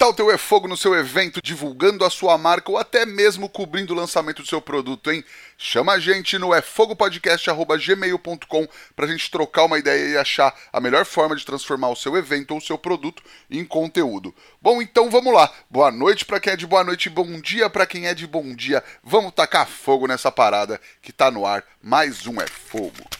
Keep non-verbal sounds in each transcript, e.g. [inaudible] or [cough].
tal teu é fogo no seu evento, divulgando a sua marca ou até mesmo cobrindo o lançamento do seu produto, hein? Chama a gente no efogopodcast.gmail.com pra gente trocar uma ideia e achar a melhor forma de transformar o seu evento ou o seu produto em conteúdo. Bom, então vamos lá. Boa noite para quem é de boa noite, bom dia para quem é de bom dia. Vamos tacar fogo nessa parada que tá no ar. Mais um é fogo.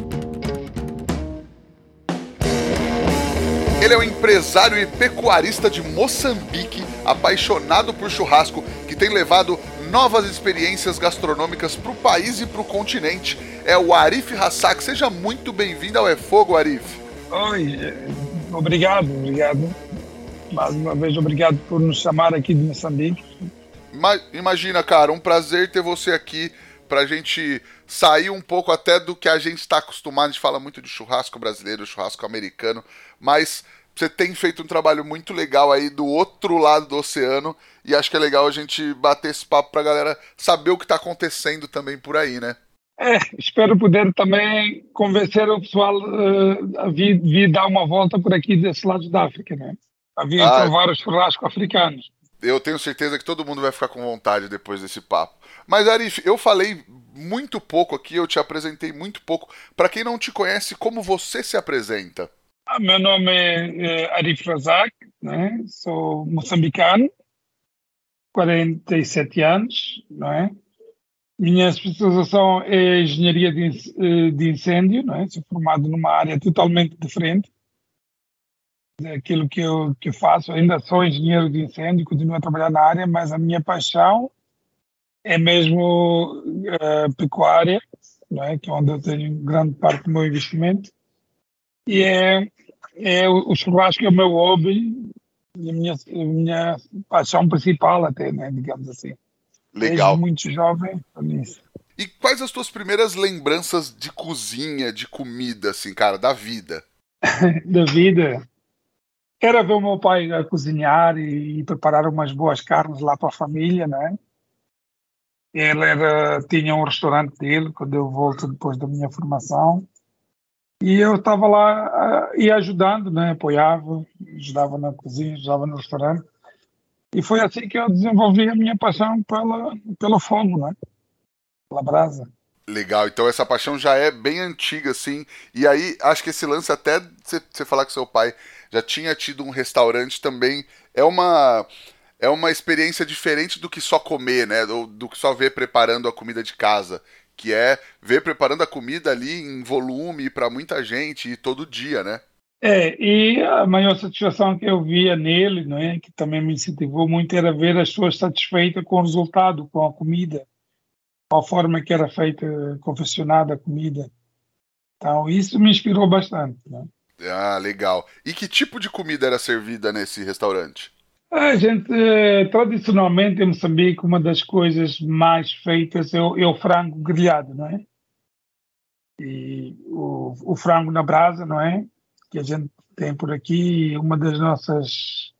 Ele é um empresário e pecuarista de Moçambique, apaixonado por churrasco, que tem levado novas experiências gastronômicas para o país e para o continente. É o Arif Hassak. Seja muito bem-vindo ao É Fogo, Arif. Oi, obrigado, obrigado. Mais uma vez, obrigado por nos chamar aqui de Moçambique. Imagina, cara, um prazer ter você aqui para a gente sair um pouco até do que a gente está acostumado. A gente fala muito de churrasco brasileiro, churrasco americano, mas você tem feito um trabalho muito legal aí do outro lado do oceano e acho que é legal a gente bater esse papo para a galera saber o que está acontecendo também por aí, né? É, espero poder também convencer o pessoal uh, a vir, vir, dar uma volta por aqui desse lado da África, né? A vir ah, provar os churrascos africanos. Eu tenho certeza que todo mundo vai ficar com vontade depois desse papo. Mas, Arif, eu falei muito pouco aqui, eu te apresentei muito pouco. Para quem não te conhece, como você se apresenta? Ah, meu nome é, é Arif Razak, né? sou moçambicano, 47 anos, não é? Minha especialização é engenharia de, eh, de incêndio, não é? Sou formado numa área totalmente diferente daquilo que eu, que faço. Ainda sou engenheiro de incêndio, continuo a trabalhar na área, mas a minha paixão é mesmo uh, pecuária, não é? que é onde eu tenho grande parte do meu investimento, e é, é o, o churrasco é o meu hobby e a minha, a minha paixão principal até, né? digamos assim. Legal. Desde muito jovem, nisso. E quais as tuas primeiras lembranças de cozinha, de comida, assim, cara, da vida? [laughs] da vida? Era ver o meu pai a cozinhar e, e preparar umas boas carnes lá para a família, né? Ele era, tinha um restaurante dele quando eu volto depois da minha formação. E eu estava lá e ajudando, né? apoiava, ajudava na cozinha, ajudava no restaurante. E foi assim que eu desenvolvi a minha paixão pela, pelo fogo, né? pela brasa. Legal, então essa paixão já é bem antiga, assim. E aí, acho que esse lance, até você falar que seu pai já tinha tido um restaurante também, é uma é uma experiência diferente do que só comer, né? Do, do que só ver preparando a comida de casa. Que é ver preparando a comida ali em volume para muita gente e todo dia, né? É, e a maior satisfação que eu via nele, não é, que também me incentivou muito, era ver as pessoas satisfeitas com o resultado, com a comida, com a forma que era feita, confeccionada a comida. Então, isso me inspirou bastante. Né? Ah, legal. E que tipo de comida era servida nesse restaurante? A gente, eh, tradicionalmente em Moçambique, uma das coisas mais feitas é o, é o frango grelhado, não é? E o, o, frango na brasa, não é? Que a gente tem por aqui, uma das nossas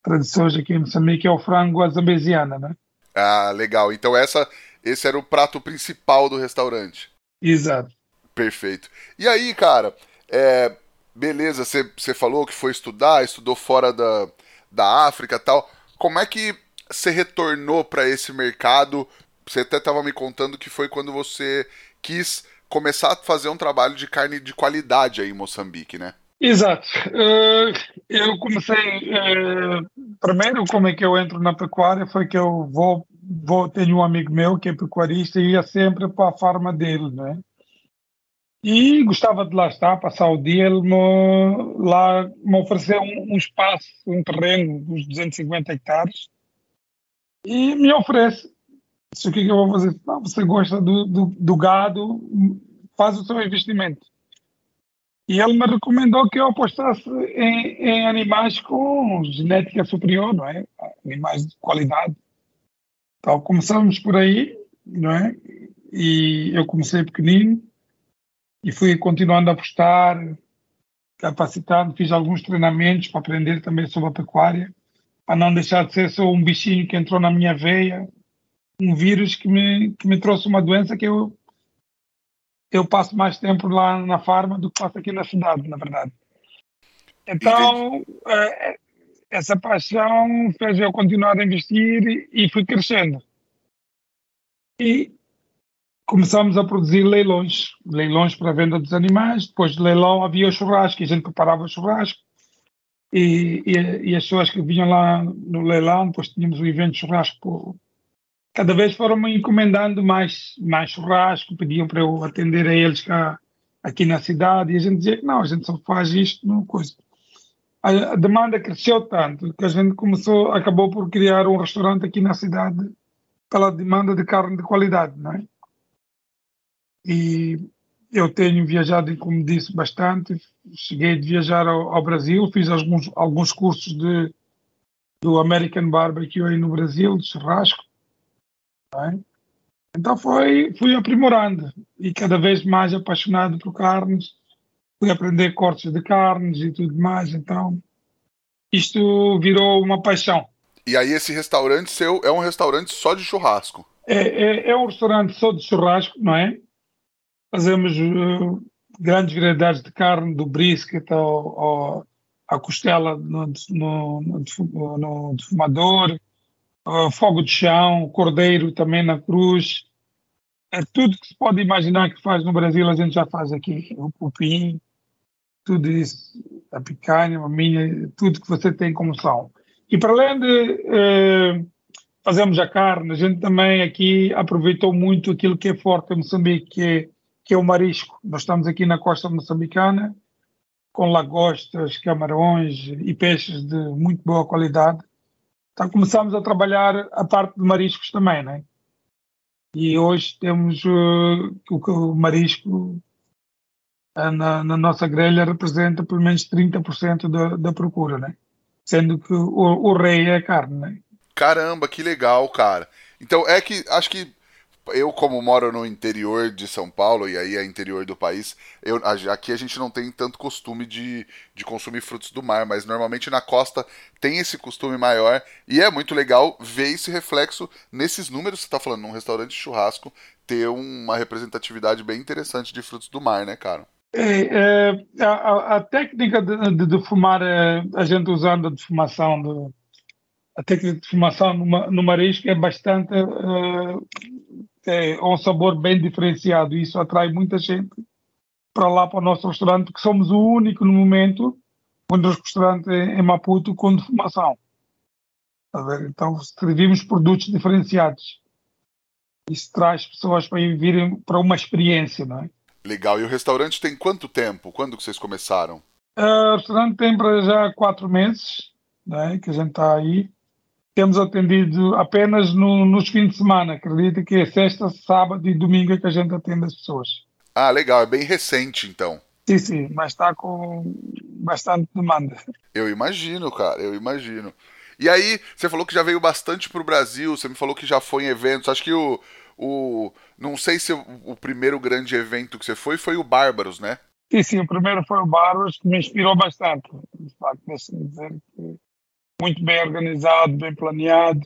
tradições aqui em Moçambique é o frango à zambeziana, não é? Ah, legal. Então essa, esse era o prato principal do restaurante. Exato. Perfeito. E aí, cara, é, beleza, você falou que foi estudar, estudou fora da da África tal. Como é que você retornou para esse mercado? Você até estava me contando que foi quando você quis começar a fazer um trabalho de carne de qualidade aí em Moçambique, né? Exato. Uh, eu comecei. Uh, primeiro, como é que eu entro na pecuária? Foi que eu vou, vou. Tenho um amigo meu que é pecuarista e ia sempre para a farma dele, né? E gostava de lá estar, passar o dia. Ele me, lá me ofereceu um, um espaço, um terreno dos 250 hectares e me oferece. Disse, o que, é que eu vou fazer? Não, você gosta do, do, do, gado, faz o seu investimento. E ele me recomendou que eu apostasse em, em animais com genética superior, não é? Animais de qualidade. Então, começamos por aí, não é? E eu comecei pequenino e fui continuando a apostar, capacitando, fiz alguns treinamentos para aprender também sobre a pecuária, para não deixar de ser só um bichinho que entrou na minha veia, um vírus que me, que me trouxe uma doença que eu, eu passo mais tempo lá na farma do que passo aqui na cidade, na verdade. Então, é, essa paixão fez eu continuar a investir e fui crescendo. E começamos a produzir leilões, leilões para a venda dos animais. Depois de leilão havia o churrasco, a gente preparava o churrasco. E, e, e, as pessoas que vinham lá no leilão, depois tínhamos o evento de churrasco. Cada vez foram me encomendando mais, mais churrasco, pediam para eu atender a eles cá, aqui na cidade, e a gente dizia que não, a gente só faz isto no coisa a, demanda cresceu tanto que a gente começou, acabou por criar um restaurante aqui na cidade pela demanda de carne de qualidade, não é? E eu tenho viajado, como disse, bastante. Cheguei de viajar ao, ao Brasil, fiz alguns, alguns cursos de, do American Barbecue aí no Brasil, de churrasco. É? Então foi, fui aprimorando e cada vez mais apaixonado por carnes fui aprender cortes de carnes e tudo mais, então isto virou uma paixão. E aí esse restaurante seu é um restaurante só de churrasco? É, é, é um restaurante só de churrasco, não é? Fazemos uh, grandes variedades de carne, do brisket ao, ao, à costela no, no, no, no defumador, fogo de chão, cordeiro também na cruz. É tudo que se pode imaginar que faz no Brasil, a gente já faz aqui. O cupim, tudo isso, a picanha, a minha, tudo que você tem como sal. E para além de eh, fazermos a carne, a gente também aqui aproveitou muito aquilo que é forte em Moçambique, que é, que é o marisco. Nós estamos aqui na costa moçambicana, com lagostas, camarões e peixes de muito boa qualidade. Então começamos a trabalhar a parte de mariscos também, né? E hoje temos uh, o, o marisco na, na, nossa grelha representa pelo menos 30% da, da procura, né? Sendo que o, o rei é a carne, né? Caramba, que legal, cara. Então é que acho que eu, como moro no interior de São Paulo, e aí é interior do país, eu, aqui a gente não tem tanto costume de, de consumir frutos do mar, mas normalmente na costa tem esse costume maior, e é muito legal ver esse reflexo nesses números que você está falando, num restaurante de churrasco, ter uma representatividade bem interessante de frutos do mar, né, cara? É, é, a, a, técnica de, de, defumar, é, a gente usando a defumação, de, a técnica de defumação no, no marisco é bastante, é, é um sabor bem diferenciado e isso atrai muita gente para lá para o nosso restaurante, porque somos o único no momento, onde restaurante em Maputo com defumação. Então servimos produtos diferenciados. Isso traz pessoas para virem para uma experiência, não é? Legal. E o restaurante tem quanto tempo? Quando que vocês começaram? Uh, o restaurante tem para já quatro meses né, que a gente está aí. Temos atendido apenas no, nos fins de semana. Acredita que é sexta, sábado e domingo é que a gente atende as pessoas. Ah, legal. É bem recente, então. Sim, sim. Mas está com bastante demanda. Eu imagino, cara. Eu imagino. E aí, você falou que já veio bastante para o Brasil. Você me falou que já foi em eventos. Acho que o o. Não sei se o, o primeiro grande evento que você foi foi o Bárbaros, né? Sim, sim, o primeiro foi o Bárbaros, que me inspirou bastante. De facto, deixa-me dizer que muito bem organizado, bem planeado.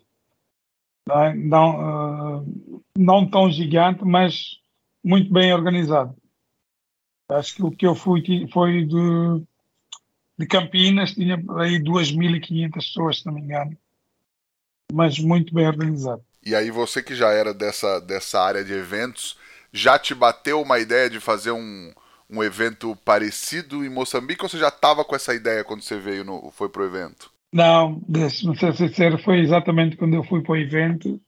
Não, uh, não tão gigante, mas muito bem organizado. Acho que o que eu fui foi de, de Campinas, tinha aí 2.500 pessoas, se não me engano. Mas muito bem organizado. E aí você que já era dessa, dessa área de eventos, já te bateu uma ideia de fazer um, um evento parecido em Moçambique ou você já estava com essa ideia quando você veio no, foi pro evento? Não, deixe-me ser sincero, foi exatamente quando eu fui para o evento.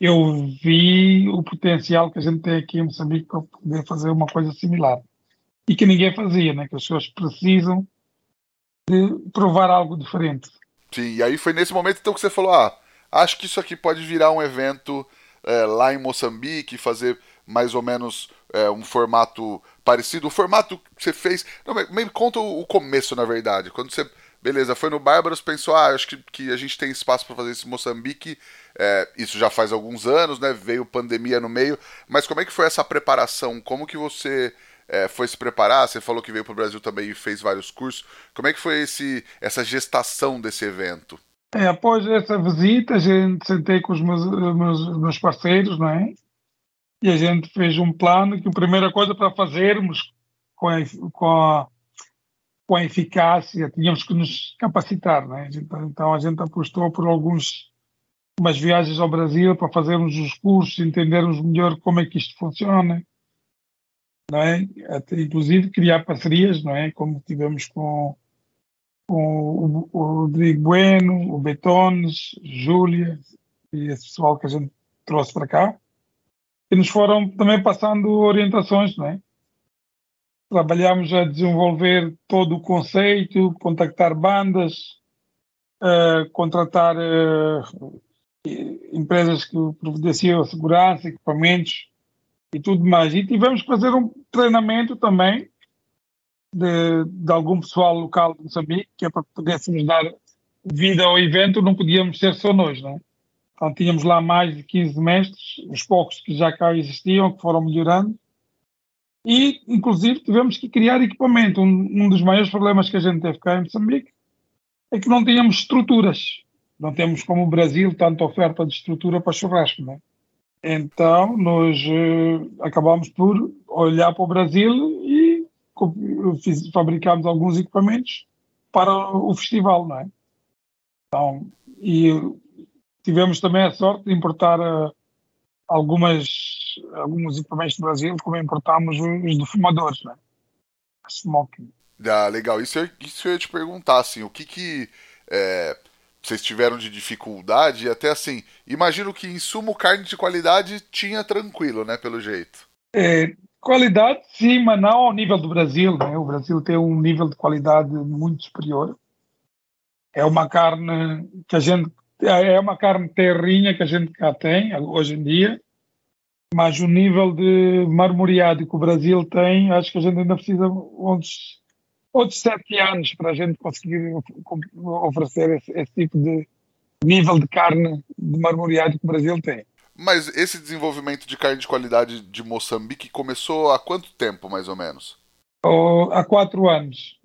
Eu vi o potencial que a gente tem aqui em Moçambique para poder fazer uma coisa similar. E que ninguém fazia, né? que as pessoas precisam de provar algo diferente. Sim, e aí foi nesse momento então que você falou, ah, Acho que isso aqui pode virar um evento é, lá em Moçambique, fazer mais ou menos é, um formato parecido. O formato que você fez. Não, me conta o começo, na verdade. Quando você beleza, foi no Bárbaros, pensou, ah, acho que, que a gente tem espaço para fazer esse Moçambique. É, isso já faz alguns anos, né? Veio pandemia no meio. Mas como é que foi essa preparação? Como que você é, foi se preparar? Você falou que veio para o Brasil também e fez vários cursos. Como é que foi esse, essa gestação desse evento? É, após essa visita, a gente sentei com os meus, meus, meus parceiros, não é? E a gente fez um plano que a primeira coisa para fazermos com a, com a com a eficácia, tínhamos que nos capacitar, né? Então a gente apostou por alguns umas viagens ao Brasil para fazermos os cursos, entendermos melhor como é que isto funciona, não é? Até, inclusive criar parcerias, não é? Como tivemos com, com o, o Rodrigo Bueno, o Betones, Júlia e esse pessoal que a gente trouxe para cá, e nos foram também passando orientações, não é? Trabalhamos a desenvolver todo o conceito, contactar bandas, uh, contratar uh, empresas que providenciam segurança, equipamentos e tudo mais. E tivemos que fazer um treinamento também de, de algum pessoal local de Moçambique, que é para que pudéssemos dar vida ao evento, não podíamos ser só nós, não é? Então tínhamos lá mais de 15 mestres, os poucos que já cá existiam, que foram melhorando, e, inclusive, tivemos que criar equipamento. Um, um dos maiores problemas que a gente teve cá em Moçambique é que não tínhamos estruturas. Não temos, como o Brasil, tanta oferta de estrutura para churrasco. Né? Então, nós uh, acabamos por olhar para o Brasil e fiz, fabricamos alguns equipamentos para o festival. Não é? Então, e tivemos também a sorte de importar uh, algumas, alguns equipamentos do Brasil, como importamos os defumadores, né? Smoking. Ah, legal. Isso eu, isso eu ia te perguntar, assim, o que que é, vocês tiveram de dificuldade e até assim, imagino que em sumo carne de qualidade tinha tranquilo, né, pelo jeito. É, qualidade sim, mas não ao nível do Brasil, né? O Brasil tem um nível de qualidade muito superior. É uma carne que a gente é, é uma carne terrinha que a gente cá tem hoje em dia, mas o nível de marmoreado que o Brasil tem, acho que a gente ainda precisa outros, outros sete anos para a gente conseguir oferecer esse, esse tipo de nível de carne de marmoreado que o Brasil tem. Mas esse desenvolvimento de carne de qualidade de Moçambique começou há quanto tempo, mais ou menos? Oh, há quatro anos.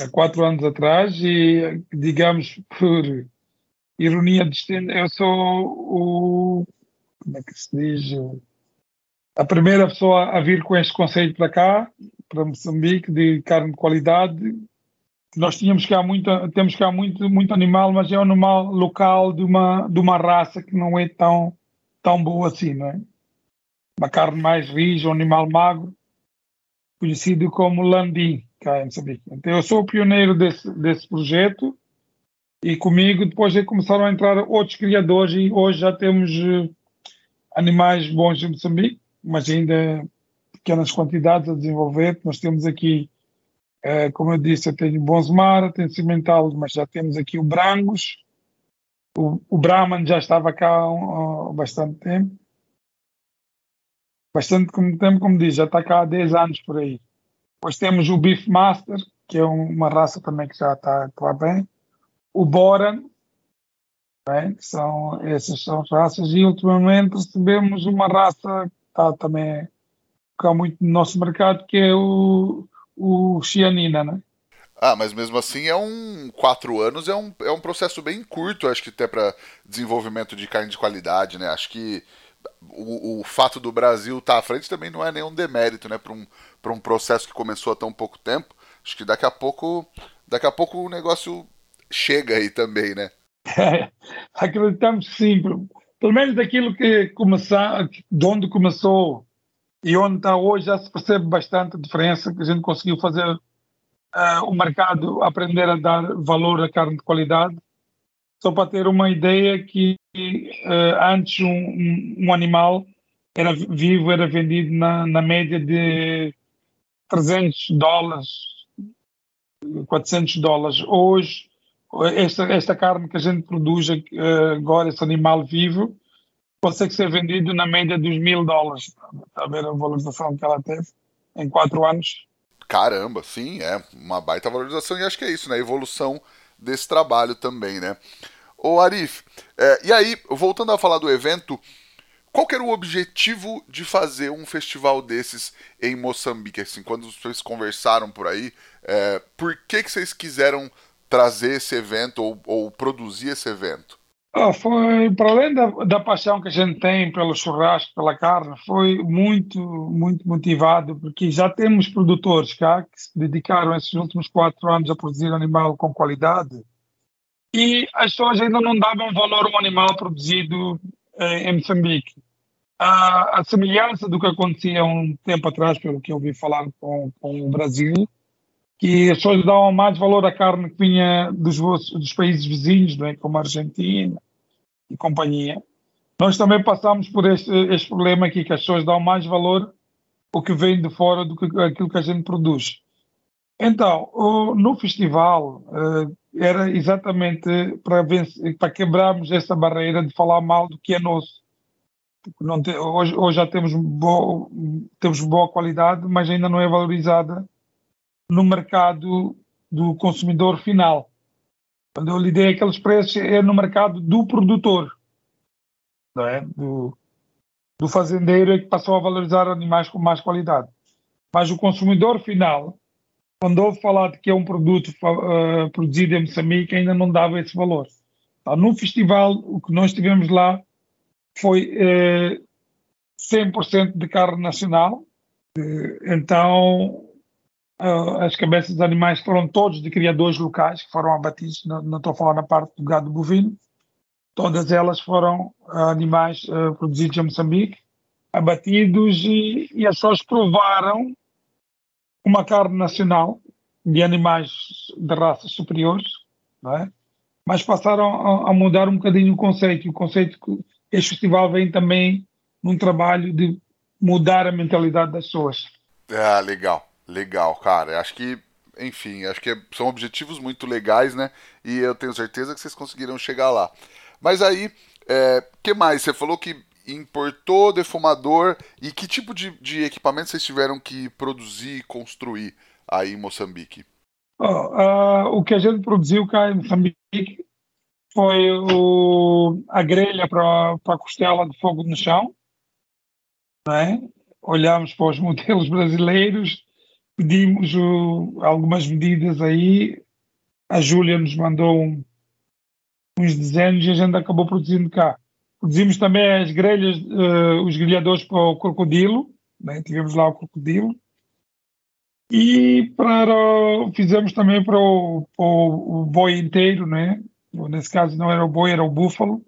Há quatro anos atrás e, digamos, por ironia destino, eu sou o. Como é que se diz? A primeira pessoa a vir com este conceito para cá, para Moçambique, de carne de qualidade. Nós tínhamos cá muito, temos cá muito, muito animal, mas é um animal local de uma, de uma raça que não é tão, tão boa assim, não é? Uma carne mais rija, um animal magro, conhecido como landim, cá em Moçambique. Então eu sou o pioneiro desse, desse projeto e comigo depois começaram a entrar outros criadores e hoje já temos eh, animais bons em Moçambique, mas ainda pequenas quantidades a desenvolver. Nós temos aqui, eh, como eu disse, eu tenho Bonsmara, tenho Cimental, mas já temos aqui o Brangos, o, o Brahman já estava cá há, bastante tempo. Bastante tempo, como diz, já está cá há 10 anos por aí. Depois temos o Beef Master, que é uma raça também que já está, está bem o Boran, bem, que são, essas são as raças, e ultimamente recebemos uma raça que está também cá muito no nosso mercado, que é o, o Chianina, né? Ah, mas mesmo assim é um quatro anos é um, é um processo bem curto, acho que até para desenvolvimento de carne de qualidade, né? Acho que o, o fato do Brasil estar tá à frente também não é nenhum demérito, né? Para um, um processo que começou há tão pouco tempo. Acho que daqui a pouco daqui a pouco o negócio chega aí também, né? acreditamos que sim, pelo menos daquilo que começar, de onde começou e onde está hoje já se percebe bastante a diferença que a gente conseguiu fazer uh, o mercado aprender a dar valor à carne de qualidade. Só para ter uma ideia que uh, antes um, um, um, animal era vivo era vendido na, na média de 300 dólares, 400 dólares. Hoje esta, esta carne que a gente produz agora, esse animal vivo, consegue ser vendido na média dos mil dólares. Está a ver a valorização que ela teve em quatro anos? Caramba, sim, é uma baita valorização e acho que é isso, né? A evolução desse trabalho também, né? Ô Arif, é, e aí, voltando a falar do evento, qual era o objetivo de fazer um festival desses em Moçambique? Assim, quando vocês conversaram por aí, é, por que, que vocês quiseram trazer esse evento ou, ou produzir esse evento? Oh, foi, para além da, da, paixão que a gente tem pelo churrasco, pela carne, foi muito, muito motivado, porque já temos produtores cá que se dedicaram esses últimos quatro anos a produzir animal com qualidade e as pessoas ainda não davam valor ao animal produzido eh, em Moçambique. A, a, semelhança do que acontecia um tempo atrás, pelo que eu ouvi falar com, com o Brasil, que as pessoas davam mais valor à carne que vinha dos, dos países vizinhos, né, como a Argentina e companhia. Nós também passamos por este, este problema aqui, que as pessoas dão mais valor ao que vem de fora do que aquilo que a gente produz. Então, no festival, eh, era exatamente para quebrarmos essa barreira de falar mal do que é nosso. Te, hoje, hoje, já temos, bo, temos boa qualidade, mas ainda não é valorizada no mercado do consumidor final. Quando eu lhe dei aqueles preços, é no mercado do produtor, não é? do, do fazendeiro, é que passou a valorizar animais com mais qualidade. Mas o consumidor final, quando ouve falar de que é um produto uh, produzido em Moçambique, ainda não dava esse valor. Tá, no festival, o que nós tivemos lá foi uh, eh, 100% de carne nacional. Uh, então, as cabeças dos animais foram todos de criadores locais que foram abatidos. Não, estou a falar na parte do gado bovino. Todas elas foram animais produzidos em Moçambique, abatidos e, e as pessoas provaram uma carne nacional de animais de raças superiores, é? mas passaram a, a, mudar um bocadinho o conceito. O conceito que este festival vem também num trabalho de mudar a mentalidade das pessoas. Ah, legal, legal, cara. Acho que, enfim, acho que são objetivos muito legais, né? E eu tenho certeza que vocês conseguiram chegar lá. Mas aí, é, que mais? Você falou que importou defumador e que tipo de, de equipamento vocês tiveram que produzir e construir aí em Moçambique? Oh, uh, o que a gente produziu cá em Moçambique foi o, a grelha para a costela de fogo no chão. Né? Olhamos para os modelos [laughs] brasileiros, pedimos o, algumas medidas aí. A Júlia nos mandou um, uns desenhos e a gente acabou produzindo cá. Produzimos também as grelhas, uh, os grelhadores para o crocodilo, né? tivemos lá o crocodilo. E para, fizemos também para o, para o boi inteiro, né? nesse caso não era o boi, era o búfalo,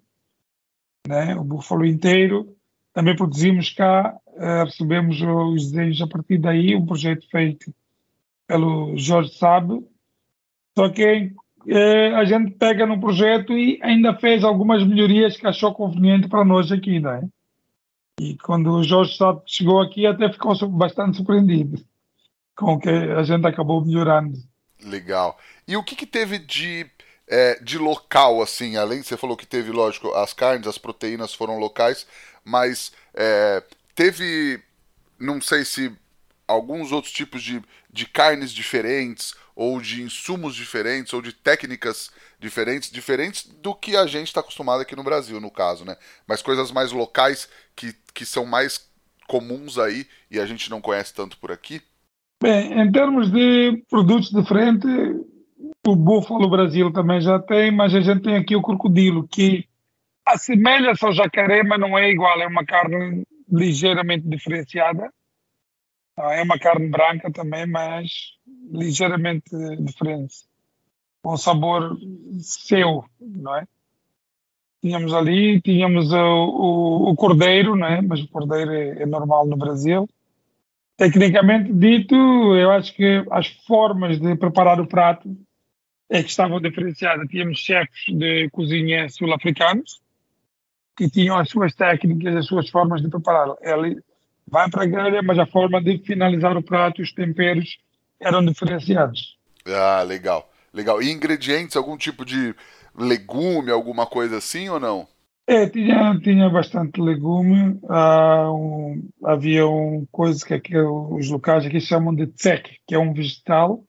né? o búfalo inteiro. Também produzimos cá, uh, recebemos os desenhos a partir daí, um projeto feito pelo Jorge Sabe. Só que eh, a gente pega no projeto e ainda fez algumas melhorias que achou conveniente para nós aqui, não é? E quando o Jorge Sato chegou aqui, até ficou bastante surpreendido com o que a gente acabou melhorando. Legal. E o que, que teve de, é, de local, assim? Além, você falou que teve, lógico, as carnes, as proteínas foram locais, mas é, teve, não sei se alguns outros tipos de, de carnes diferentes ou de insumos diferentes, ou de técnicas diferentes, diferentes do que a gente está acostumado aqui no Brasil, no caso, né? Mas coisas mais locais que, que são mais comuns aí e a gente não conhece tanto por aqui? Bem, em termos de produtos diferentes, o búfalo Brasil também já tem, mas a gente tem aqui o crocodilo, que assemelha-se ao jacaré, mas não é igual, é uma carne ligeiramente diferenciada. É uma carne branca também, mas ligeiramente diferente. Com sabor seu, não é? Tínhamos ali, tínhamos o, o, o cordeiro, não é? Mas o cordeiro é, é normal no Brasil. Tecnicamente dito, eu acho que as formas de preparar o prato é que estavam diferenciadas. Tínhamos chefes de cozinha sul-africanos que tinham as suas técnicas, as suas formas de preparar. Ele vai para a grelha, mas a forma de finalizar o prato, os temperos eram diferenciados. Ah, legal. Legal. E ingredientes, algum tipo de legume, alguma coisa assim ou não? É, tinha, tinha bastante legume. Ah, um, havia um coisa que, que os locais aqui chamam de tsek, que é um vegetal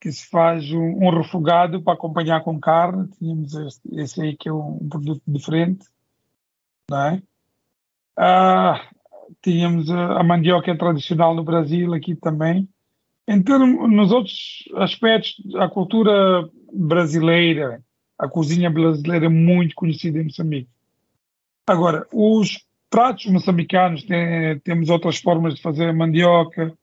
que se faz um, um, refogado para acompanhar com carne. Tínhamos este, esse aí que é um, produto diferente, não é? Ah, tínhamos a, mandioca tradicional no Brasil aqui também. Em termos, nos outros aspectos, a cultura brasileira, a cozinha brasileira é muito conhecida em Moçambique. Agora, os pratos moçambicanos, tem, temos outras formas de fazer a mandioca,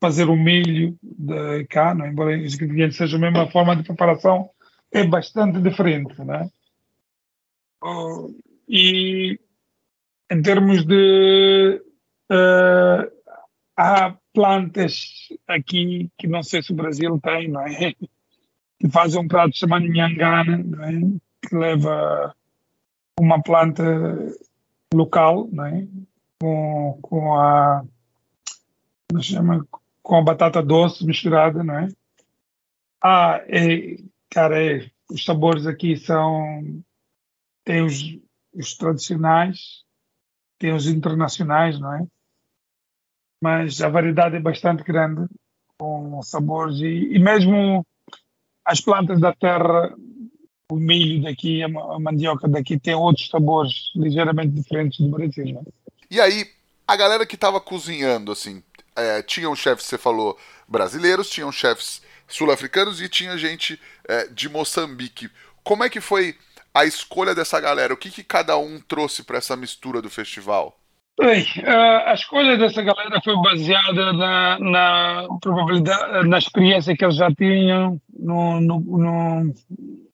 fazer o milho de cá, não? É? embora os ingredientes sejam a mesma forma de preparação, é bastante diferente. Né? E em termos de. Uh, há plantas aqui que não sei se o Brasil tem, não é? [laughs] Que fazem um prato chamado nhangana, não é? Que leva uma planta local, não é? Com, com a. Como chama? com a batata doce misturada, não é? Ah, é, cara, é, os sabores aqui são. Tem os, os tradicionais, tem os internacionais, não é? Mas a variedade é bastante grande, com sabores e, e mesmo as plantas da terra, o milho daqui, a mandioca daqui, tem outros sabores ligeiramente diferentes do Brasil. Não é? E aí, a galera que estava cozinhando, assim, é, tinham chefes, você falou, brasileiros, tinham chefes sul-africanos e tinha gente é, de Moçambique. Como é que foi a escolha dessa galera? O que, que cada um trouxe para essa mistura do festival? Bem, a escolha dessa galera foi baseada na, na probabilidade, na experiência que eles já tinham. No, no, no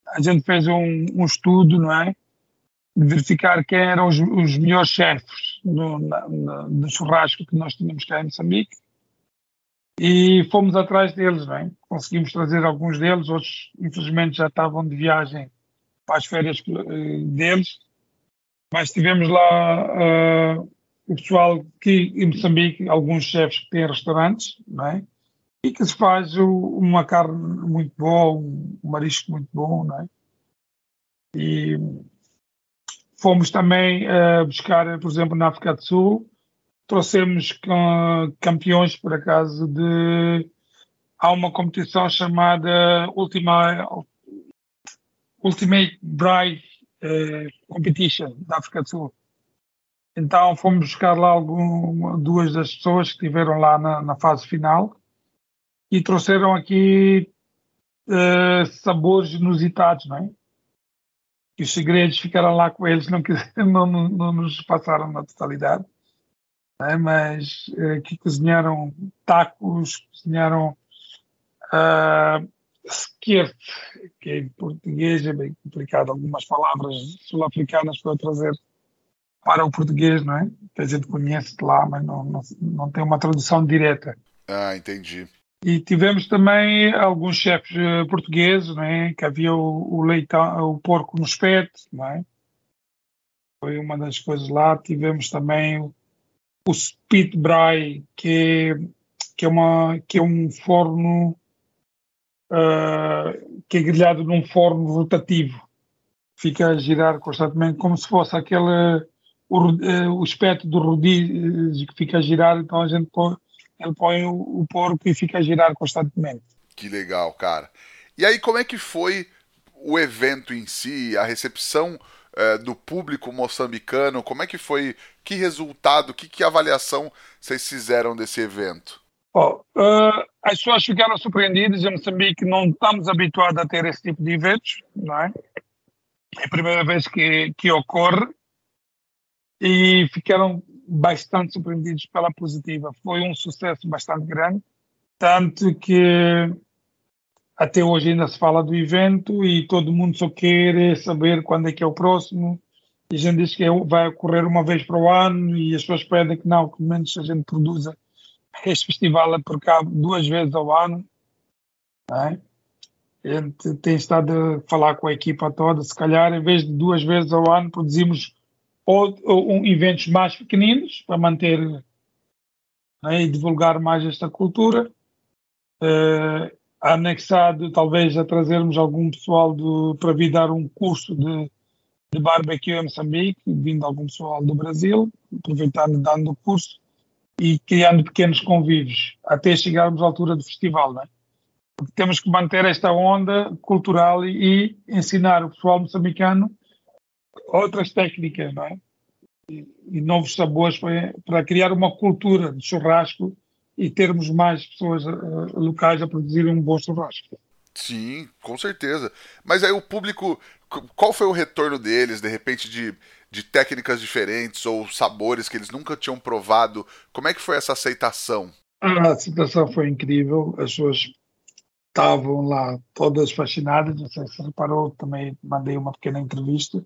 a gente fez um, um, estudo, não é? De verificar quem eram os, os melhores chefes no, na, na, no churrasco que nós tínhamos cá em Moçambique e fomos atrás deles, bem. É? Conseguimos trazer alguns deles, outros infelizmente já estavam de viagem para as férias eh, deles, mas tivemos lá uh, o pessoal que em Moçambique, alguns chefes que têm restaurantes, não é? E que se faz uma carne muito boa, um marisco muito bom, não é? E Fomos também uh, buscar, por exemplo, na África do Sul, trouxemos campeões, por acaso, de. Há uma competição chamada Ultima, Ultimate Bride uh, Competition da África do Sul. Então fomos buscar lá algum, duas das pessoas que estiveram lá na, na fase final e trouxeram aqui uh, sabores inusitados, não é? e os segredos ficaram lá com eles, não, [laughs] não, não, nos passaram na totalidade, né? mas uh, que cozinharam tacos, cozinharam uh, skirt, que em português é bem complicado, algumas palavras sul-africanas para trazer para o português, não é? Que a gente conhece lá, mas não, não, não tem uma tradução direta. Ah, entendi. E tivemos também alguns chefes uh, portugueses, não é? que havia o, o, leitão, o porco no espeto, não é? foi uma das coisas lá. Tivemos também o, o que, que, é uma, que é um forno uh, que é grelhado num forno rotativo. Fica a girar constantemente, como se fosse aquele o, uh, o espeto do rodízio que fica a girar, então a gente põe ele põe o, o porco e fica a girar constantemente. Que legal, cara. E aí, como é que foi o evento em si, a recepção é, do público moçambicano? Como é que foi? Que resultado, que, que avaliação vocês fizeram desse evento? Oh, uh, as pessoas ficaram surpreendidas. Em Moçambique não estamos habituados a ter esse tipo de eventos, não é? É a primeira vez que, que ocorre. E ficaram bastante surpreendidos pela positiva. Foi um sucesso bastante grande, tanto que até hoje ainda se fala do evento e todo mundo só quer saber quando é que é o próximo. E a gente diz que é vai ocorrer uma vez para o ano e as pessoas pedem que não, que menos a gente produza este festival é por cá duas vezes ao ano. É? A gente tem estado a falar com a equipa toda, se calhar em vez de duas vezes ao ano produzimos ou, ou um, eventos mais pequeninos para manter né, e divulgar mais esta cultura. Uh, anexado talvez a trazermos algum pessoal para vir dar um curso de, de barbecue em Moçambique, vindo algum pessoal do Brasil, aproveitando dando o curso e criando pequenos convívios até chegarmos à altura do festival, né? Temos que manter esta onda cultural e, e ensinar o pessoal moçambicano outras técnicas, não é? E, e novos sabores para, para, criar uma cultura de churrasco e termos mais pessoas uh, locais a produzir um bom churrasco. Sim, com certeza. Mas aí o público, qual foi o retorno deles, de repente, de, de técnicas diferentes ou sabores que eles nunca tinham provado? Como é que foi essa aceitação? A aceitação foi incrível. As pessoas estavam lá todas fascinadas. Não sei se reparou, também mandei uma pequena entrevista.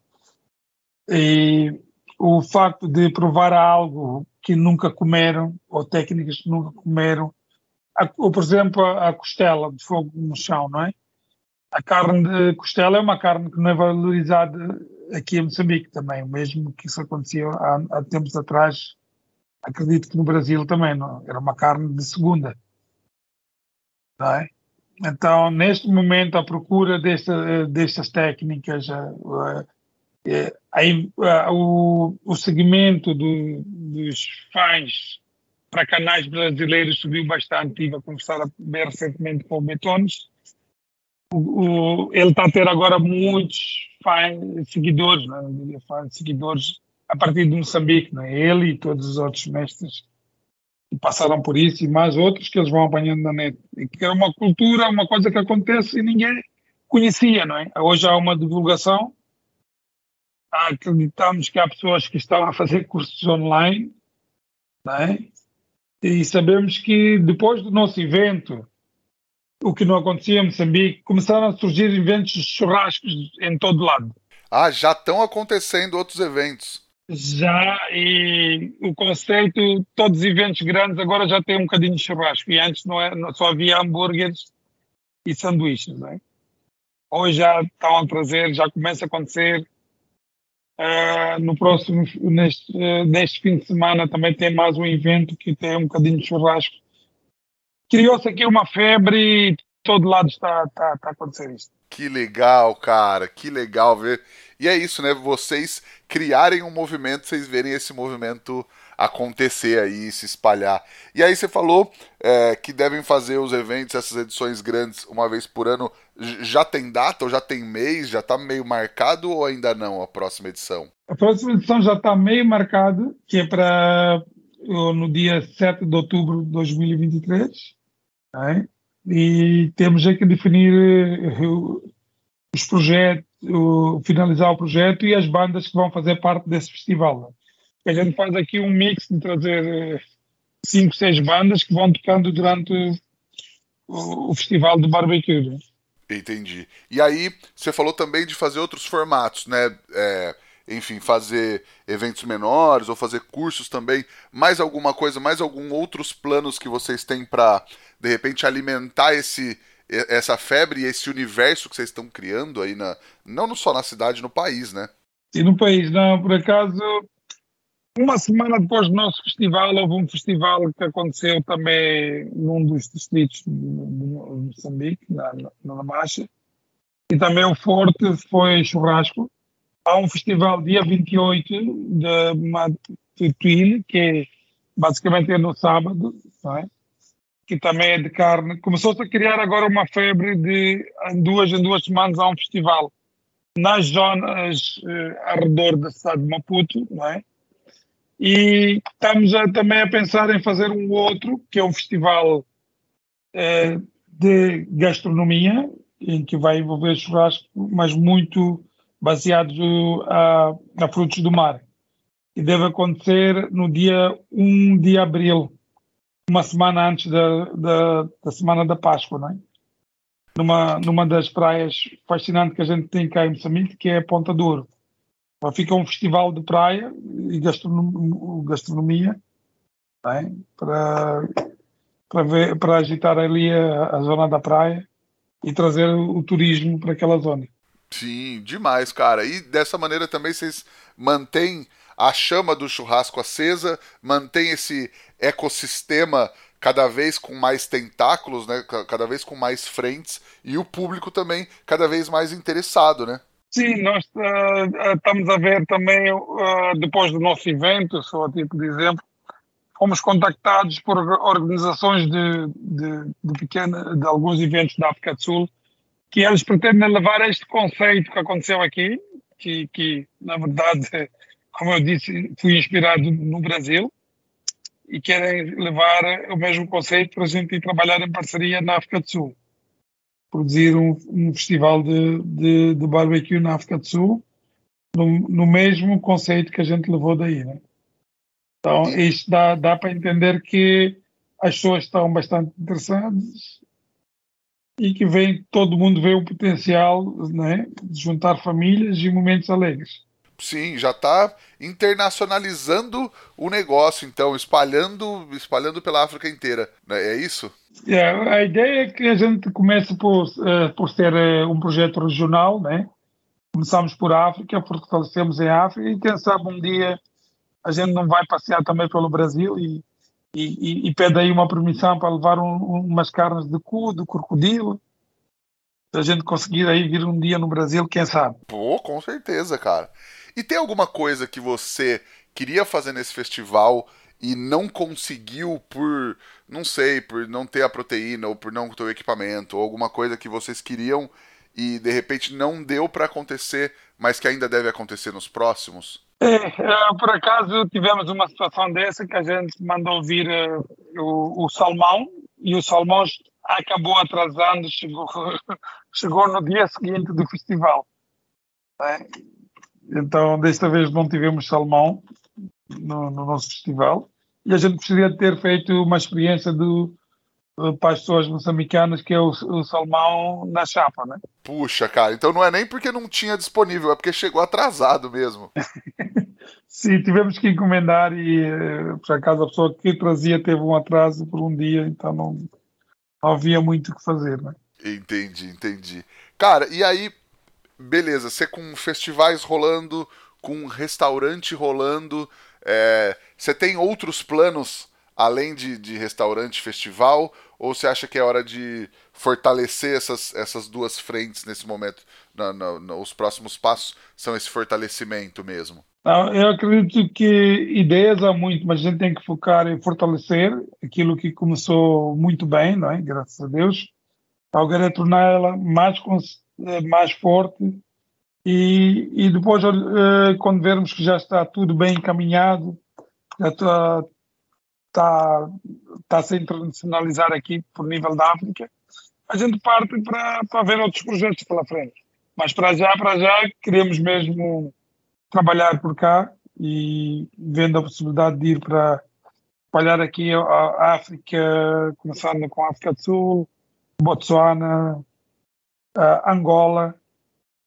E o facto de provar algo que nunca comeram, ou técnicas que nunca comeram, ou por exemplo a costela de fogo no chão, não é? A carne de costela é uma carne que não é valorizada aqui em Moçambique também, mesmo que isso acontecia há, há tempos atrás, acredito que no Brasil também, não? era uma carne de segunda, não é? Então, neste momento, a procura desta, destas técnicas, é, aí, o, o segmento do, dos fãs para canais brasileiros subiu bastante. Estive a conversar recentemente com o Betones. O, o, ele está a ter agora muitos fãs, seguidores, né? fãs, seguidores a partir de Moçambique. Né? Ele e todos os outros mestres que passaram por isso e mais outros que eles vão apanhando na net. E que é uma cultura, uma coisa que acontece e ninguém conhecia, não é? Hoje há uma divulgação. Acreditamos que há pessoas que estão a fazer cursos online, não é? E sabemos que depois do nosso evento, o que não acontecia em Moçambique, começaram a surgir eventos churrascos em todo lado. Ah, já estão acontecendo outros eventos. Já, e o conceito, todos os eventos grandes agora já tem um bocadinho de churrasco. E antes não, é, só havia hambúrgueres e sanduíches, não é? Hoje já estão a trazer, já começa a acontecer Uh, no próximo, neste, neste fim de semana também tem mais um evento que tem um bocadinho de churrasco. Criou-se aqui uma febre e todo lado está, está, está a acontecer isso. Que legal, cara, que legal ver. E é isso, né? Vocês criarem um movimento, vocês verem esse movimento acontecer aí, se espalhar. E aí você falou é, que devem fazer os eventos, essas edições grandes, uma vez por ano. Já tem data ou já tem mês? Já está meio marcado ou ainda não a próxima edição? A próxima edição já está meio marcada, que é para no dia 7 de outubro de 2023. Né? E temos que definir eh, os projetos, finalizar o projeto e as bandas que vão fazer parte desse festival a gente faz aqui um mix de trazer eh, cinco, seis bandas que vão tocando durante o, festival do barbecue. Né? Entendi. E aí, você falou também de fazer outros formatos, né? É, enfim, fazer eventos menores ou fazer cursos também. Mais alguma coisa, mais algum outros planos que vocês têm para de repente alimentar esse essa febre e esse universo que vocês estão criando aí na não só na cidade, no país, né? E no país, não, por acaso uma semana depois do nosso festival, houve um festival que aconteceu também num dos distritos de Moçambique, na, na, na Marcha, e também o forte foi churrasco. Há um festival dia 28 de Tuíne, que é, basicamente é no sábado, é? que também é de carne. Começou-se a criar agora uma febre de em duas em duas semanas há um festival nas zonas eh, ao redor da cidade de Maputo, não é? E estamos a, também a pensar em fazer um outro, que é um festival eh, de gastronomia, em que vai envolver churrasco, mas muito baseado a, a frutos do mar. E deve acontecer no dia 1 de abril, uma semana antes da, da, da Semana da Páscoa, não é? Numa, numa das praias fascinantes que a gente tem cá em Moçambique, que é Ponta Douro. Fica um festival de praia e gastronomia é? para, para, ver, para agitar ali a, a zona da praia e trazer o turismo para aquela zona. Sim, demais, cara. E dessa maneira também vocês mantêm a chama do churrasco acesa, mantém esse ecossistema cada vez com mais tentáculos, né? Cada vez com mais frentes e o público também cada vez mais interessado, né? Sim, nós uh, estamos a ver também, uh, depois do nosso evento, só a tipo de exemplo, fomos contactados por organizações de, de, de, pequena, de alguns eventos da África do Sul que eles pretendem levar este conceito que aconteceu aqui, que, que na verdade, como eu disse, fui inspirado no Brasil, e querem levar o mesmo conceito para a gente trabalhar em parceria na África do Sul. Produzir um, um festival de, de, de, barbecue na África do Sul, no, no, mesmo conceito que a gente levou daí. Né? Então, isto dá, dá para entender que as pessoas estão bastante interessadas e que vem, todo mundo vê o potencial né, de juntar famílias e momentos alegres. Sim, já está internacionalizando o negócio, então, espalhando, espalhando pela África inteira. Né? É isso? É, a ideia é que a gente comece por, uh, por ser uh, um projeto regional, né? Começamos por África, fortalecemos em África e quem sabe um dia a gente não vai passear também pelo Brasil e, e, e pede aí uma permissão para levar um, umas carnes de cu, de crocodilo. Se a gente conseguir aí vir um dia no Brasil, quem sabe? Pô, com certeza, cara. E tem alguma coisa que você queria fazer nesse festival e não conseguiu por, não sei, por não ter a proteína ou por não ter o equipamento, ou alguma coisa que vocês queriam e de repente não deu para acontecer, mas que ainda deve acontecer nos próximos? É, é, por acaso tivemos uma situação dessa que a gente mandou vir uh, o, o, salmão e o salmão acabou atrasando, chegou, [laughs] chegou no dia seguinte do festival. É, então, desta vez não tivemos salmão no, no nosso festival e a gente de ter feito uma experiência do, eh, para as pessoas moçambicanas que é o, o, salmão na chapa, né? Puxa, cara, então não é nem porque não tinha disponível, é porque chegou atrasado mesmo. [laughs] Sim, tivemos que encomendar e eh, por acaso a pessoa que trazia teve um atraso por um dia, então não, não havia muito o que fazer, né? Entendi, entendi. Cara, e aí beleza, você com festivais rolando, com restaurante rolando, é, você tem outros planos além de, de restaurante festival? Ou você acha que é hora de fortalecer essas, essas duas frentes nesse momento? Os próximos passos são esse fortalecimento mesmo? Eu acredito que ideias há muito, mas a gente tem que focar em fortalecer aquilo que começou muito bem, não é? graças a Deus. Alguém tornar ela mais eh, mais forte e, e depois eh, quando vermos que já está tudo bem encaminhado, já está, está, está a se internacionalizar aqui por nível da África, a gente parte para, para ver outros projetos pela frente. Mas para já, para já, queremos mesmo trabalhar por cá e vendo a possibilidade de ir para trabalhar aqui a África, começando com a África do Sul, Botsuana, Angola,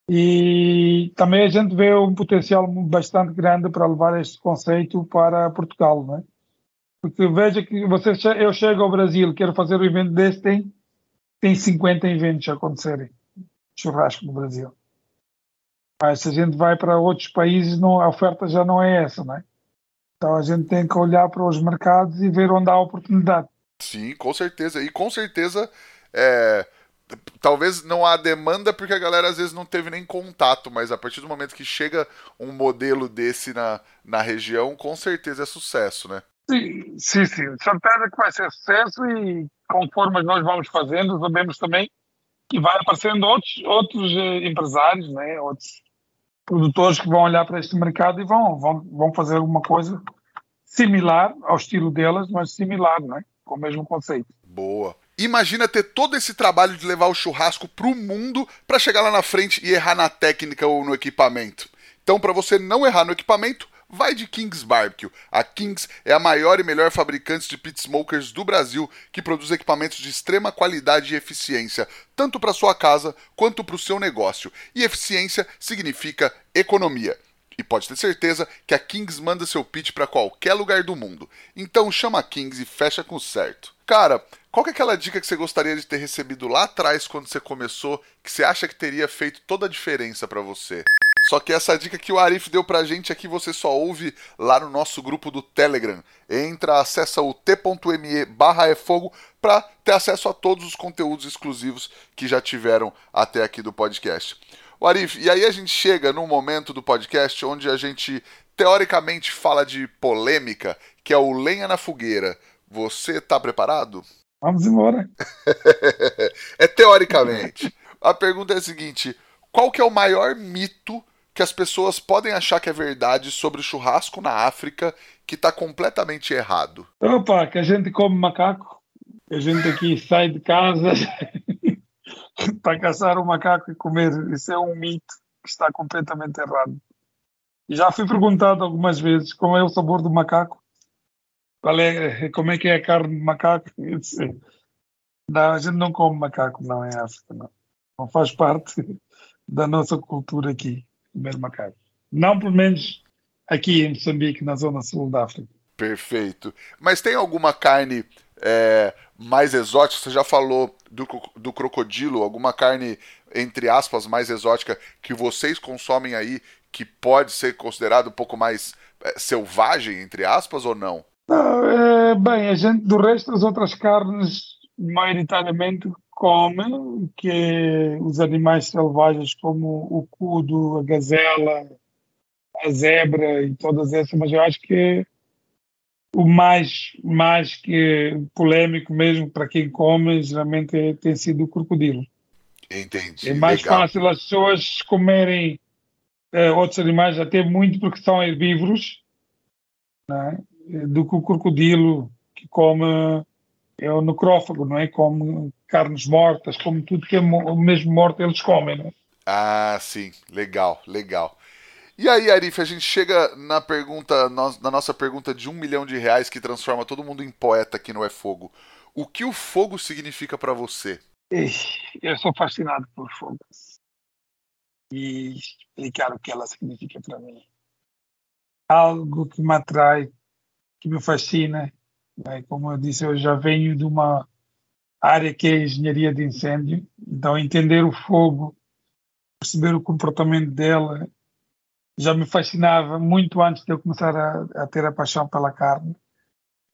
e também a gente vê um potencial bastante grande para levar este conceito para Portugal, não é? Porque veja que você, eu chego ao Brasil, quero fazer um evento desse, tem, tem 50 eventos a acontecerem, churrasco no Brasil. Mas se a gente vai para outros países, não, a oferta já não é essa, não é? Então a gente tem que olhar para os mercados e ver onde há oportunidade. Sim, com certeza. E com certeza é, talvez não há demanda porque a galera às vezes não teve nem contato, mas a partir do momento que chega um modelo desse na, na região, com certeza é sucesso, né? Sim, sim. Certeza que vai ser sucesso e conforme nós vamos fazendo, sabemos também que vai aparecendo outros, outros eh, empresários, né? outros produtores que vão olhar para este mercado e vão, vão, vão fazer alguma coisa similar ao estilo delas, mas similar, né? com o mesmo conceito. Boa. Imagina ter todo esse trabalho de levar o churrasco para o mundo para chegar lá na frente e errar na técnica ou no equipamento. Então, para você não errar no equipamento, vai de Kings Barbecue. A Kings é a maior e melhor fabricante de pit smokers do Brasil, que produz equipamentos de extrema qualidade e eficiência, tanto para sua casa quanto para o seu negócio. E eficiência significa economia. E pode ter certeza que a Kings manda seu pitch para qualquer lugar do mundo. Então chama a Kings e fecha com certo. Cara, qual é aquela dica que você gostaria de ter recebido lá atrás quando você começou, que você acha que teria feito toda a diferença para você? Só que essa dica que o Arif deu pra gente aqui você só ouve lá no nosso grupo do Telegram. Entra, acessa o t.me barra fogo para ter acesso a todos os conteúdos exclusivos que já tiveram até aqui do podcast. O Arif, e aí a gente chega num momento do podcast onde a gente teoricamente fala de polêmica, que é o lenha na fogueira. Você tá preparado? Vamos embora. [laughs] é teoricamente. A pergunta é a seguinte: qual que é o maior mito que as pessoas podem achar que é verdade sobre churrasco na África que está completamente errado? Opa, que a gente come macaco. A gente aqui sai de casa [laughs] para caçar o macaco e comer. Isso é um mito que está completamente errado. Já fui perguntado algumas vezes como é o sabor do macaco. Qual é, como é que é a carne de macaco? Não, a gente não come macaco, não, em África, não. Não faz parte [laughs] da nossa cultura aqui, comer macaco. Não, pelo menos aqui em Moçambique, na zona sul da África. Perfeito. Mas tem alguma carne é, mais exótica? Você já falou do, do crocodilo, alguma carne, entre aspas, mais exótica que vocês consomem aí que pode ser considerado um pouco mais é, selvagem, entre aspas, ou não? não é, bem, a gente, do resto das outras carnes, maioritariamente come, que é os animais selvagens como o cudo, a gazela, a zebra e todas essas, mas eu acho que o mais, mais que polêmico mesmo para quem come, geralmente é, tem sido o crocodilo. Entendi. É mais Legal. fácil as pessoas comerem uh, outros animais, até muito porque são herbívoros, é? do que o crocodilo que come o necrófago, não é? Come carnes mortas, como tudo que é mesmo morto eles comem, não é? Ah, sim, legal, legal. E aí, Arif, a gente chega na pergunta, na nossa pergunta de um milhão de reais que transforma todo mundo em poeta aqui no É Fogo. O que o fogo significa para você? Eu sou fascinado por fogo. E explicar o que ela significa para mim. Algo que me atrai, que me fascina. Né? Como eu disse, eu já venho de uma área que é engenharia de incêndio. Então, entender o fogo, perceber o comportamento dela, já me fascinava muito antes de eu começar a, a, ter a paixão pela carne.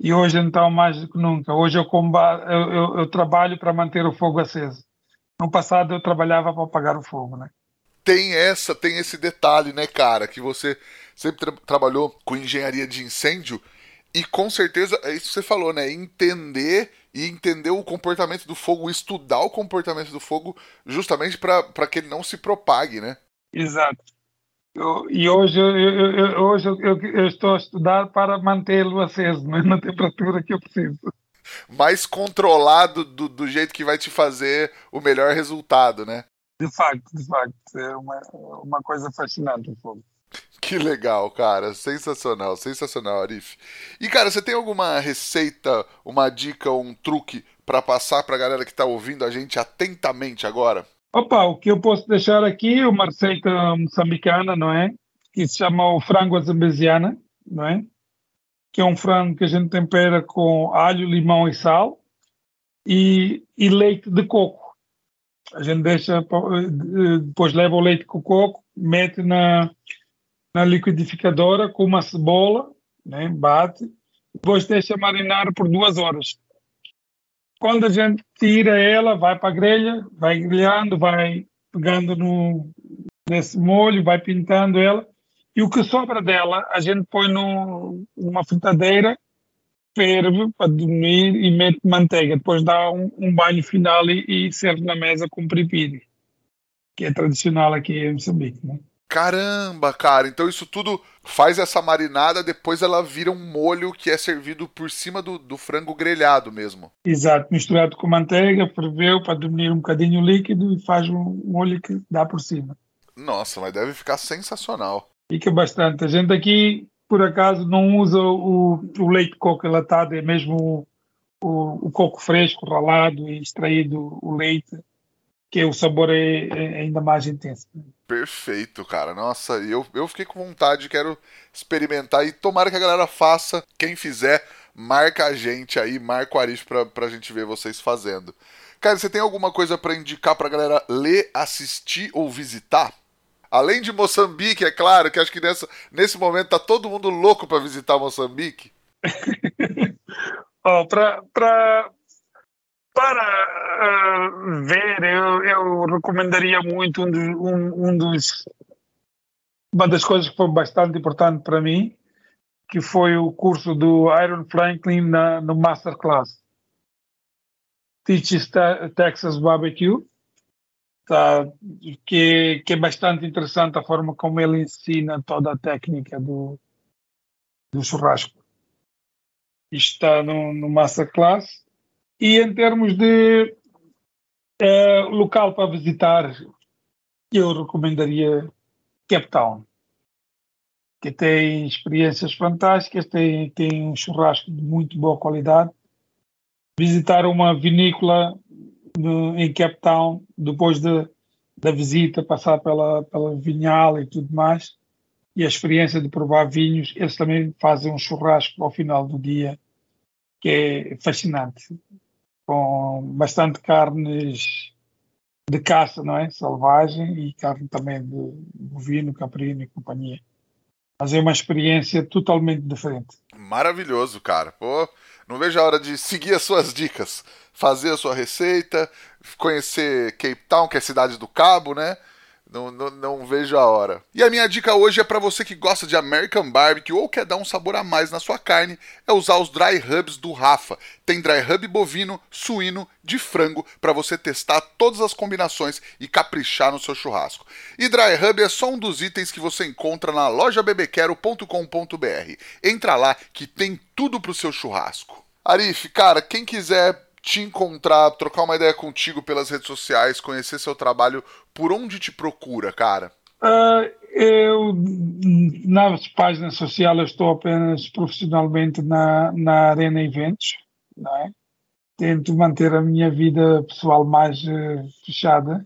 E hoje, então, mais do que nunca. Hoje eu, eu, eu, eu trabalho para manter o fogo aceso. No passado eu trabalhava para apagar o fogo, né? Tem essa, tem esse detalhe, né, cara, que você sempre tra trabalhou com engenharia de incêndio e com certeza é isso que você falou, né? Entender e entender o comportamento do fogo, estudar o comportamento do fogo, justamente para que ele não se propague, né? Exato. Eu, e hoje, eu, eu, hoje eu, estou a estudar para mantê-lo aceso, né, na temperatura que eu preciso. Mais controlado do, do jeito que vai te fazer o melhor resultado, né? De facto, de facto. É uma, uma coisa fascinante o fogo. Que legal, cara. Sensacional, sensacional, Arif. E, cara, você tem alguma receita, uma dica, um truque para passar para a galera que está ouvindo a gente atentamente agora? Opa, o que eu posso deixar aqui é uma receita moçambicana, não é? Que se chama o frango azambesiana, não é? Que é um frango que a gente tempera com alho, limão e sal e, e leite de coco. A gente deixa, depois leva o leite com coco, mete na, na liquidificadora com uma cebola, né? bate, depois deixa marinar por duas horas. Quando a gente tira ela, vai para a grelha, vai grelhando, vai pegando no, nesse molho, vai pintando ela. E o que sobra dela, a gente põe no, numa fritadeira, ferve para dormir e mete manteiga. Depois dá um, um banho final e, e, serve na mesa com piripiri, que é tradicional aqui em Moçambique. Né? Caramba, cara, então isso tudo faz essa marinada, depois ela vira um molho que é servido por cima do, do frango grelhado mesmo. Exato, misturado com manteiga, ferveu para dormir um bocadinho líquido e faz um molho que dá por cima. Nossa, mas deve ficar sensacional. Fica bastante. A gente aqui, por acaso, não usa o, o leite de coco enlatado, é mesmo o, o coco fresco, ralado e extraído o leite que o sabor é, é, ainda mais intenso. Perfeito, cara. Nossa, eu, eu fiquei com vontade, quero experimentar e tomara que a galera faça. Quem fizer, marca a gente aí, marca o Arif pra, pra gente ver vocês fazendo. Cara, você tem alguma coisa para indicar pra galera ler, assistir ou visitar? Além de Moçambique, é claro, que acho que nessa, nesse momento tá todo mundo louco para visitar Moçambique. [laughs] oh, pra, pra, para uh, ver, eu, eu, recomendaria muito um, dos, um, um dos uma das coisas que foi bastante importante para mim, que foi o curso do Iron Franklin na, no Masterclass. Teaches Texas Barbecue, tá, que, que é bastante interessante a forma como ele ensina toda a técnica do, do churrasco. está no, no Masterclass. E em termos de uh, local para visitar, eu recomendaria Cape Town, que tem experiências fantásticas, tem, tem um churrasco de muito boa qualidade. Visitar uma vinícola no, em Cape Town, depois de, da visita, passar pela, pela vinhal e tudo mais, e a experiência de provar vinhos, eles também fazem um churrasco ao final do dia, que é fascinante, com bastante carnes de caça, não é? Selvagem e carne também de bovino, caprino e companhia. Mas é uma experiência totalmente diferente. Maravilhoso, cara. Pô, não vejo a hora de seguir as suas dicas, fazer a sua receita, conhecer Cape Town, que é a cidade do Cabo, né? Não, não, não, vejo a hora. E a minha dica hoje é para você que gosta de American Barbecue ou quer dar um sabor a mais na sua carne, é usar os dry rubs do Rafa. Tem dry rub bovino, suíno, de frango para você testar todas as combinações e caprichar no seu churrasco. E dry rub é só um dos itens que você encontra na loja bebequero.com.br. Entra lá que tem tudo pro seu churrasco. Arif, cara, quem quiser te encontrar, trocar uma ideia contigo pelas redes sociais, conhecer seu trabalho, por onde te procura, cara? Uh, eu, nas páginas sociais, estou apenas profissionalmente na, na Arena Eventos, não é? Tento manter a minha vida pessoal mais uh, fechada,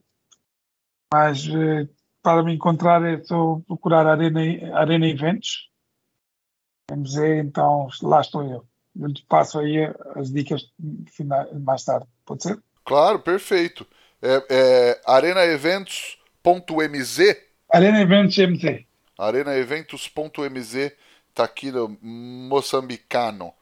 mas uh, para me encontrar é só procurar Arena, Arena Eventos, MZ, então lá estou eu eu te passo aí as dicas mais tarde, pode ser? Claro, perfeito. É, é arenaeventos.mz? Arena Eventos MZ. Arenaeventos.mz tá aqui no moçambicano.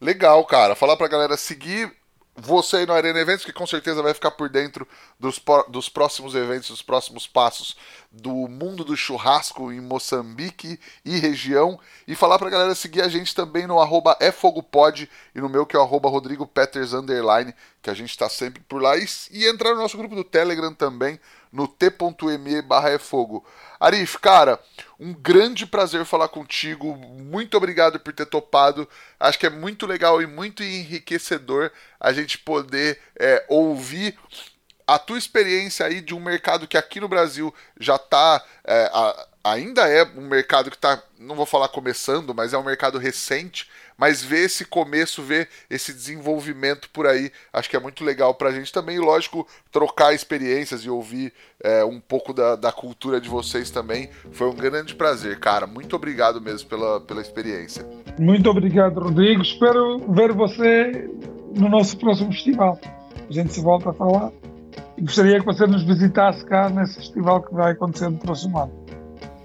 Legal, cara. Falar pra galera seguir você aí no Arena Eventos, que com certeza vai ficar por dentro dos, dos próximos eventos, dos próximos passos do mundo do churrasco em Moçambique e região. E falar pra galera seguir a gente também no arroba efogopod e no meu que é o arroba Rodrigo Peters underline, que a gente tá sempre por lá. E, e entrar no nosso grupo do Telegram também, no t.me barra é fogo. Arif, cara, um grande prazer falar contigo. Muito obrigado por ter topado. Acho que é muito legal e muito enriquecedor a gente poder é, ouvir a tua experiência aí de um mercado que aqui no Brasil já está é, ainda é um mercado que está, não vou falar começando, mas é um mercado recente, mas ver esse começo, ver esse desenvolvimento por aí, acho que é muito legal para a gente também, e lógico, trocar experiências e ouvir é, um pouco da, da cultura de vocês também, foi um grande prazer, cara, muito obrigado mesmo pela, pela experiência. Muito obrigado, Rodrigo, espero ver você no nosso próximo festival, a gente se volta a falar, gostaria que você nos visitasse cá nesse festival que vai acontecer no próximo ano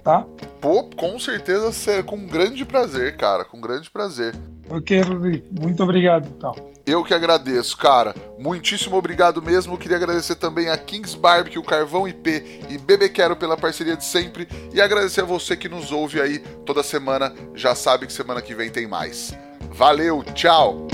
tá? Pô, com certeza com grande prazer, cara, com grande prazer. Ok, Rodrigo, muito obrigado, então. Eu que agradeço, cara. Muitíssimo obrigado mesmo. Queria agradecer também a Kings Barbecue, Carvão IP e Bebê Quero pela parceria de sempre. E agradecer a você que nos ouve aí toda semana. Já sabe que semana que vem tem mais. Valeu, tchau!